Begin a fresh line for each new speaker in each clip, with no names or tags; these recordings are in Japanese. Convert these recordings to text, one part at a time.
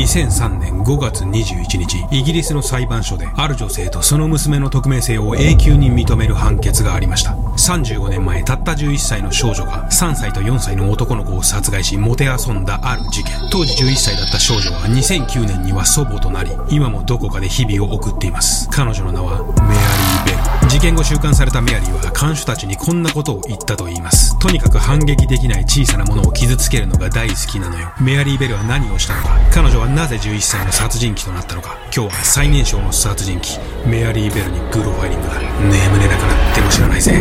2003年5月21日イギリスの裁判所である女性とその娘の匿名性を永久に認める判決がありました。35年前たった11歳の少女が3歳と4歳の男の子を殺害しもてあそんだある事件。当時11歳だった少女は2009年には祖母となり今もどこかで日々を送っています。彼女の名はメアリー・事件後収監されたメアリーは看守たちにこんなことを言ったと言います。とにかく反撃できない小さなものを傷つけるのが大好きなのよ。メアリー・ベルは何をしたのか。彼女はなぜ11歳の殺人鬼となったのか。今日は最年少の殺人鬼メアリー・ベルにグロファイリングだ。眠れなくなっても知らないぜ。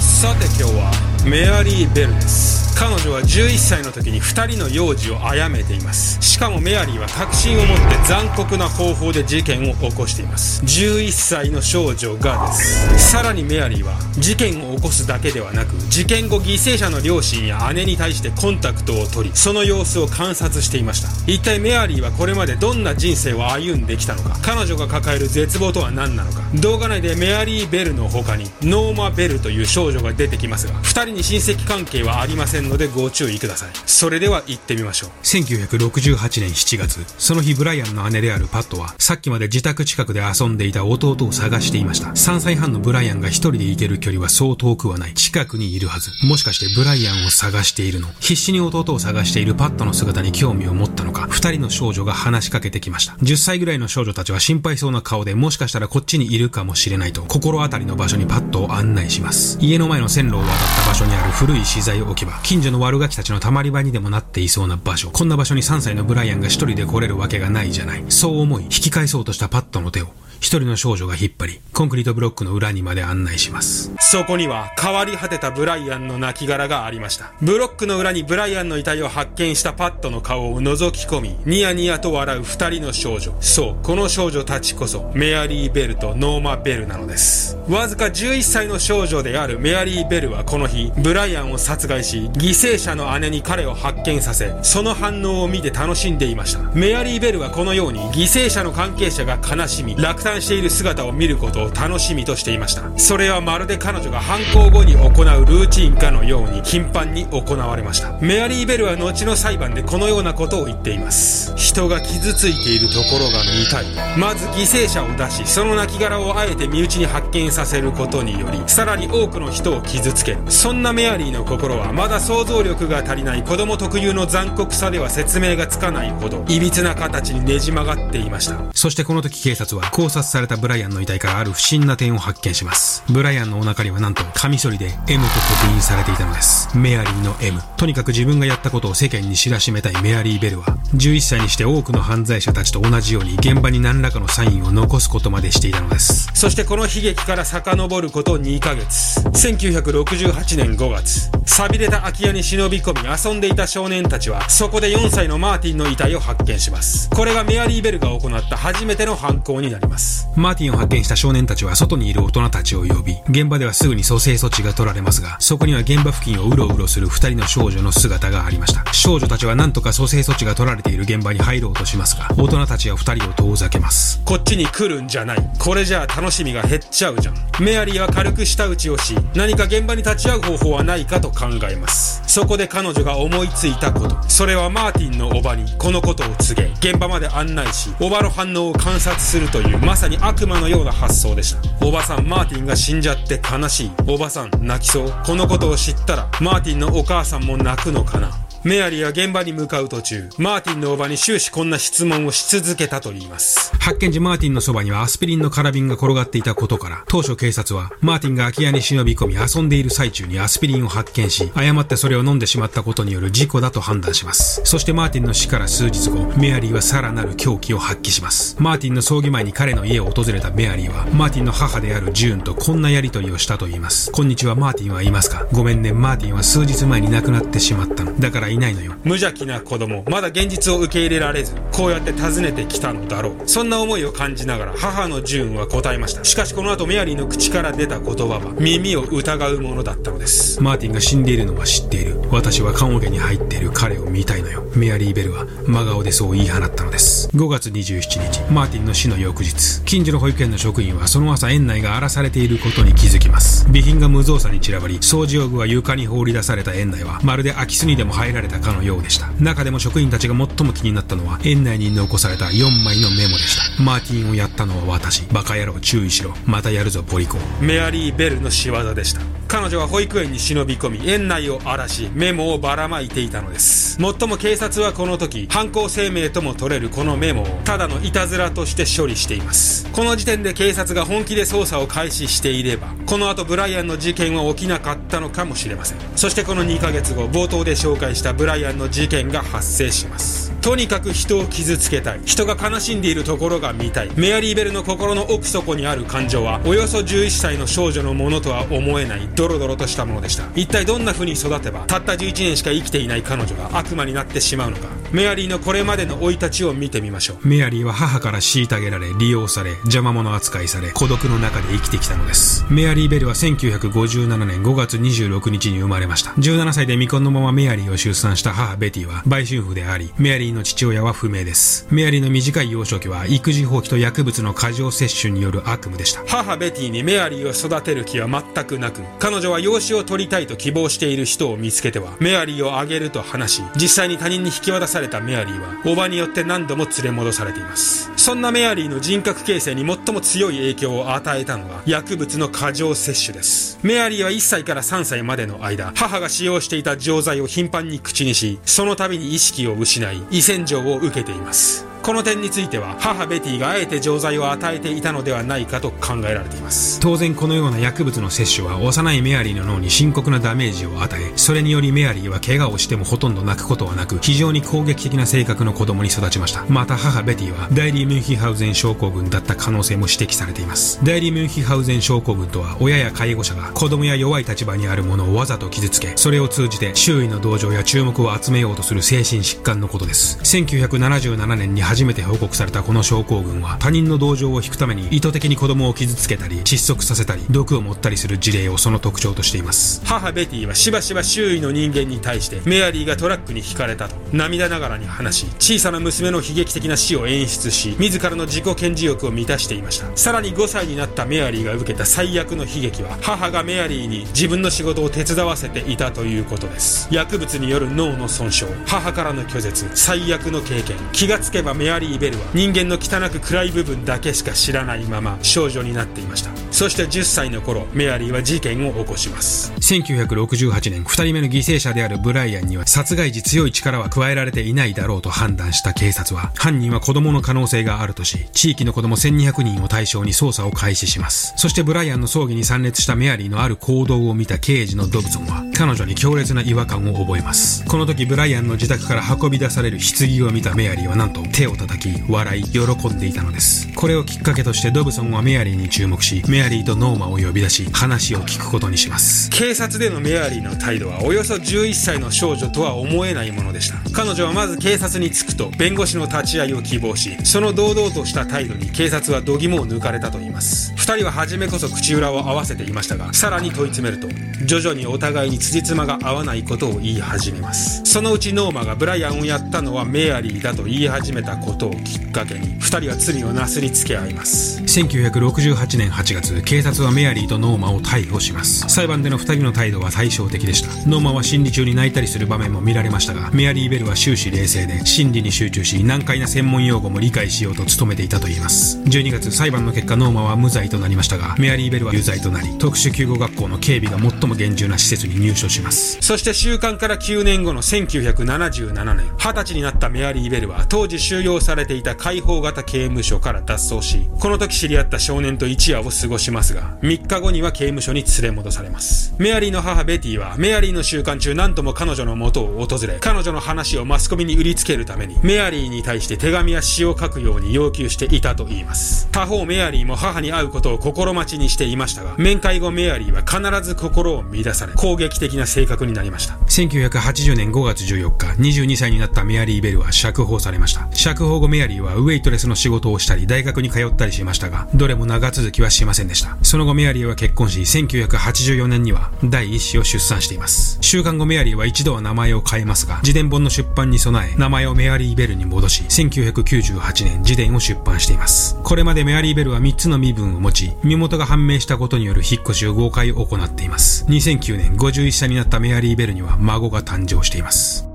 さて今日はメアリー・ベルです。彼女は11歳の時に2人の幼児を殺めています。しかもメアリーは確信を持って残酷な方法で事件を起こしています。11歳の少女がです。さらにメアリーは事件を起こすだけではなく事件後犠牲者の両親や姉に対してコンタクトを取りその様子を観察していました。一体メアリーはこれまでどんな人生を歩んできたのか。彼女が抱える絶望とは何なのか。動画内でメアリー・ベルの他にノーマ・ベルという少女が出てきますが2人に親戚関係はありませんのでご注意ください。それでは行ってみましょう。1968年7月。その日ブライアンの姉であるパットはさっきまで自宅近くで遊んでいた弟を探していました。3歳半のブライアンが一人で行ける距離はそう遠くはない。近くにいるはず。もしかしてブライアンを探しているの？必死に弟を探しているパットの姿に興味を持ったのか？二人の少女が話しかけてきました。10歳ぐらいの少女たちは心配そうな顔でもしかしたらこっちにいるかもしれないと心当たりの場所にパットを案内します。家の前の線路を渡った場所にある古い資材置き場。近近所の悪ガキたちのたまり場にでもなっていそうな場所。こんな場所に3歳のブライアンが一人で来れるわけがないじゃない。そう思い引き返そうとしたパットの手を。一人の少女が引っ張り、コンクリートブロックの裏にまで案内します。そこには変わり果てたブライアンの亡骸がありました。ブロックの裏にブライアンの遺体を発見したパットの顔を覗き込み、ニヤニヤと笑う二人の少女。そう、この少女たちこそ、メアリー・ベルとノーマ・ベルなのです。わずか11歳の少女であるメアリー・ベルはこの日、ブライアンを殺害し、犠牲者の姉に彼を発見させ、その反応を見て楽しんでいました。メアリー・ベルはこのように犠牲者の関係者が悲しみ、落胆している姿を見ることを楽しみとしていました。それはまるで彼女が犯行後に行うルーチンかのように頻繁に行われました。メアリー・ベルは後の裁判でこのようなことを言っています。人が傷ついているところが見たい。まず犠牲者を出し、その亡骸をあえて身内に発見させることにより、さらに多くの人を傷つける。そんなメアリーの心はまだ想像力が足りない子供特有の残酷さでは説明がつかないほど、歪な形にねじ曲がっていました。そしてこの時警察は考察されたブライアンの遺体からある不審な点を発見します。ブライアンのお腹にはなんと、カミソリで M と刻印されていたのです。メアリーの M。とにかく自分がやったことを世間に知らしめたいメアリー・ベルは、11歳にして多くの犯罪者たちと同じように現場に何らかのサインを残すことまでしていたのです。そしてこの悲劇から遡ること2ヶ月。1968年5月。錆びれた空き家に忍び込み遊んでいた少年たちは、そこで4歳のマーティンの遺体を発見します。これがメアリー・ベルが行った初めての犯行になります。マーティンを発見した少年たちは外にいる大人たちを呼び、現場ではすぐに蘇生措置が取られますが、そこには現場付近をうろうろする二人の少女の姿がありました。少女たちは何とか蘇生措置が取られている現場に入ろうとしますが、大人たちは二人を遠ざけます。こっちに来るんじゃない。これじゃあ楽しみが減っちゃうじゃん。メアリーは軽く舌打ちをし、何か現場に立ち会う方法はないかと考えます。そこで彼女が思いついたこと。それはマーティンのおばにこのことを告げ、現場まで案内し、おばの反応を観察するというまさに悪魔のような発想でした。おばさん、マーティンが死んじゃって悲しい。おばさん、泣きそう。このことを知ったら、マーティンのお母さんも泣くのかな。メアリーは現場に向かう途中、マーティンのおばに終始こんな質問をし続けたと言います。発見時マーティンのそばにはアスピリンの空瓶が転がっていたことから、当初警察は、マーティンが空き家に忍び込み遊んでいる最中にアスピリンを発見し、誤ってそれを飲んでしまったことによる事故だと判断します。そしてマーティンの死から数日後、メアリーはさらなる狂気を発揮します。マーティンの葬儀前に彼の家を訪れたメアリーは、マーティンの母であるジューンとこんなやりとりをしたと言います。こんにちは、マーティンはいますか？ごめんね、マーティンは数日前に亡くなってしまったの。だからいないのよ。無邪気な子供、まだ現実を受け入れられず、こうやって訪ねてきたのだろう。そんな思いを感じながら、母のジューンは答えました。しかしこの後メアリーの口から出た言葉は、耳を疑うものだったのです。マーティンが死んでいるのは知っている。私は棺桶に入っている彼を見たいのよ。メアリー・ベルは真顔でそう言い放ったのです。5月27日マーティンの死の翌日近所の保育園の職員はその朝園内が荒らされていることに気づきます。備品が無造作に散らばり掃除用具は床に放り出された園内はまるで空き巣にでも入られたかのようでした。中でも職員たちが最も気になったのは園内に残された4枚のメモでした。マーティンをやったのは私。バカ野郎注意しろ。またやるぞポリコメアリー・ベルの仕業でした。彼女は保育園に忍び込み園内を荒らしメモをばらまいていたのです。もっとも警察はこの時犯行声明とも取れるこのメモをただのいたずらとして処理しています。この時点で警察が本気で捜査を開始していればこの後ブライアンの事件は起きなかったのかもしれません。そしてこの2ヶ月後冒頭で紹介したブライアンの事件が発生します。とにかく人を傷つけたい。人が悲しんでいるところが見たい。メアリー・ベルの心の奥底にある感情はおよそ11歳の少女のものとは思えないドロドロとしたものでした。一体どんな風に育てばたった11年しか生きていない彼女が悪魔になってしまうのか。メアリーのこれまでの生い立ちを見てみましょう。メアリーは母から虐げられ利用され邪魔者扱いされ孤独の中で生きてきたのです。メアリー・ベルは1957年5月26日に生まれました。17歳で未婚のままメアリーを出産した母ベティは売春婦でありメアリーの父親は不明です。メアリーの短い幼少期は育児放棄と薬物の過剰摂取による悪夢でした。母ベティにメアリーを育てる気は全くなく彼女は養子を取りたいと希望している人を見つけてはメアリーをあげると話し実際に他人に引き渡されされたメアリーは叔母によって何度も連れ戻されています。そんなメアリーの人格形成に最も強い影響を与えたのは薬物の過剰摂取です。メアリーは1歳から3歳までの間母が使用していた錠剤を頻繁に口にしその度に意識を失い胃洗浄を受けています。この点については母ベティがあえて錠剤を与えていたのではないかと考えられています。当然このような薬物の摂取は幼いメアリーの脳に深刻なダメージを与えそれによりメアリーは怪我をしてもほとんど泣くことはなく非常に攻撃的な性格の子供に育ちました。また母ベティはダイリー・ミュンヒハウゼン症候群だった可能性も指摘されています。ダイリー・ミュンヒハウゼン症候群とは親や介護者が子供や弱い立場にある者をわざと傷つけそれを通じて周囲の同情や注目を集めようとする精神疾患のことです。1977年に初めて報告されたこの症候群は他人の同情を引くために意図的に子供を傷つけたり窒息させたり毒を持ったりする事例をその特徴としています。母ベティはしばしば周囲の人間に対してメアリーがトラックにひかれたと涙ながらに話し小さな娘の悲劇的な死を演出し自らの自己顕示欲を満たしていました。さらに5歳になったメアリーが受けた最悪の悲劇は母がメアリーに自分の仕事を手伝わせていたということです。薬物による脳の損傷母からの拒絶最悪の経験気がつけばメアリー・ベルは人間の汚く暗い部分だけしか知らないまま少女になっていました。そして10歳の頃メアリーは事件を起こします。1968年2人目の犠牲者であるブライアンには殺害時強い力は加えられていないだろうと判断した警察は犯人は子供の可能性があるとし地域の子供1200人を対象に捜査を開始します。そしてブライアンの葬儀に参列したメアリーのある行動を見た刑事のドブソンは彼女に強烈な違和感を覚えます。この時ブライアンの自宅から運び出される棺を見たメアリーはなんと手を叩き笑い喜んでいたのです。これをきっかけとしてドブソンはメアリーに注目しメアリーとノーマを呼び出し話を聞くことにします。警察でのメアリーの態度はおよそ11歳の少女とは思えないものでした。彼女はまず警察に着くと弁護士の立ち会いを希望しその堂々とした態度に警察は度肝を抜かれたといいます。2人は初めこそ口裏を合わせていましたがさらに問い詰めると徐々にお互いに辻褄が合わないことを言い始めます。そのうちノーマがブライアンをやったのはメアリーだと言い始めたことをきっかけに2人は罪をなすりつけ合います。1968年8月警察はメアリーとノーマを逮捕します。裁判での2人の態度は対照的でした。ノーマは審理中に泣いたりする場面も見られましたがメアリー・ベルは終始冷静で審理に集中し難解な専門用語も理解しようと努めていたといいます。12月裁判の結果ノーマは無罪となりましたがメアリー・ベルは有罪となり特殊救護学校の警備が最も厳重な施設に入所します。そして収監から9年後の1977年20歳になったメアリー・ベルは当時収容されていた解放型刑務所から脱走しこの時知り合った少年と一夜を過ごしますが3日後には刑務所に連れ戻されます。メアリーの母ベティはメアリーの収監中何とも彼女の元を訪れ彼女の話をマスコミに売りつけるためにメアリーに対して手紙や詩を書くように要求していたといいます。他方メアリーも母に会うことを心待ちにしていましたが、面会後メアリーは必ず心を乱され、攻撃的な性格になりました。1980年5月14日、22歳になったメアリー・ベルは釈放されました。釈放後メアリーはウェイトレスの仕事をしたり、大学に通ったりしましたが、どれも長続きはしませんでした。その後メアリーは結婚し、1984年には第一子を出産しています。週刊後メアリーは一度は名前を変えますが、自伝本の出版に備え、名前をメアリー・ベルに戻し、1998年自伝を出版しています。これまでメアリー・ベルは3つの身分を持ち、身元が判明したことによる引っ越しを5回行っています。2009年51歳になったメアリー・ベルには孫が誕生しています。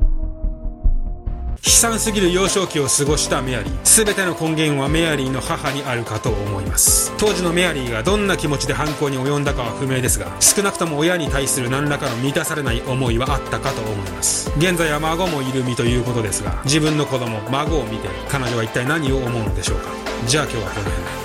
悲惨すぎる幼少期を過ごしたメアリー。全ての根源はメアリーの母にあるかと思います。当時のメアリーがどんな気持ちで犯行に及んだかは不明ですが少なくとも親に対する何らかの満たされない思いはあったかと思います。現在は孫もいる身ということですが自分の子供孫を見て彼女は一体何を思うのでしょうか。じゃあ今日はこの辺で。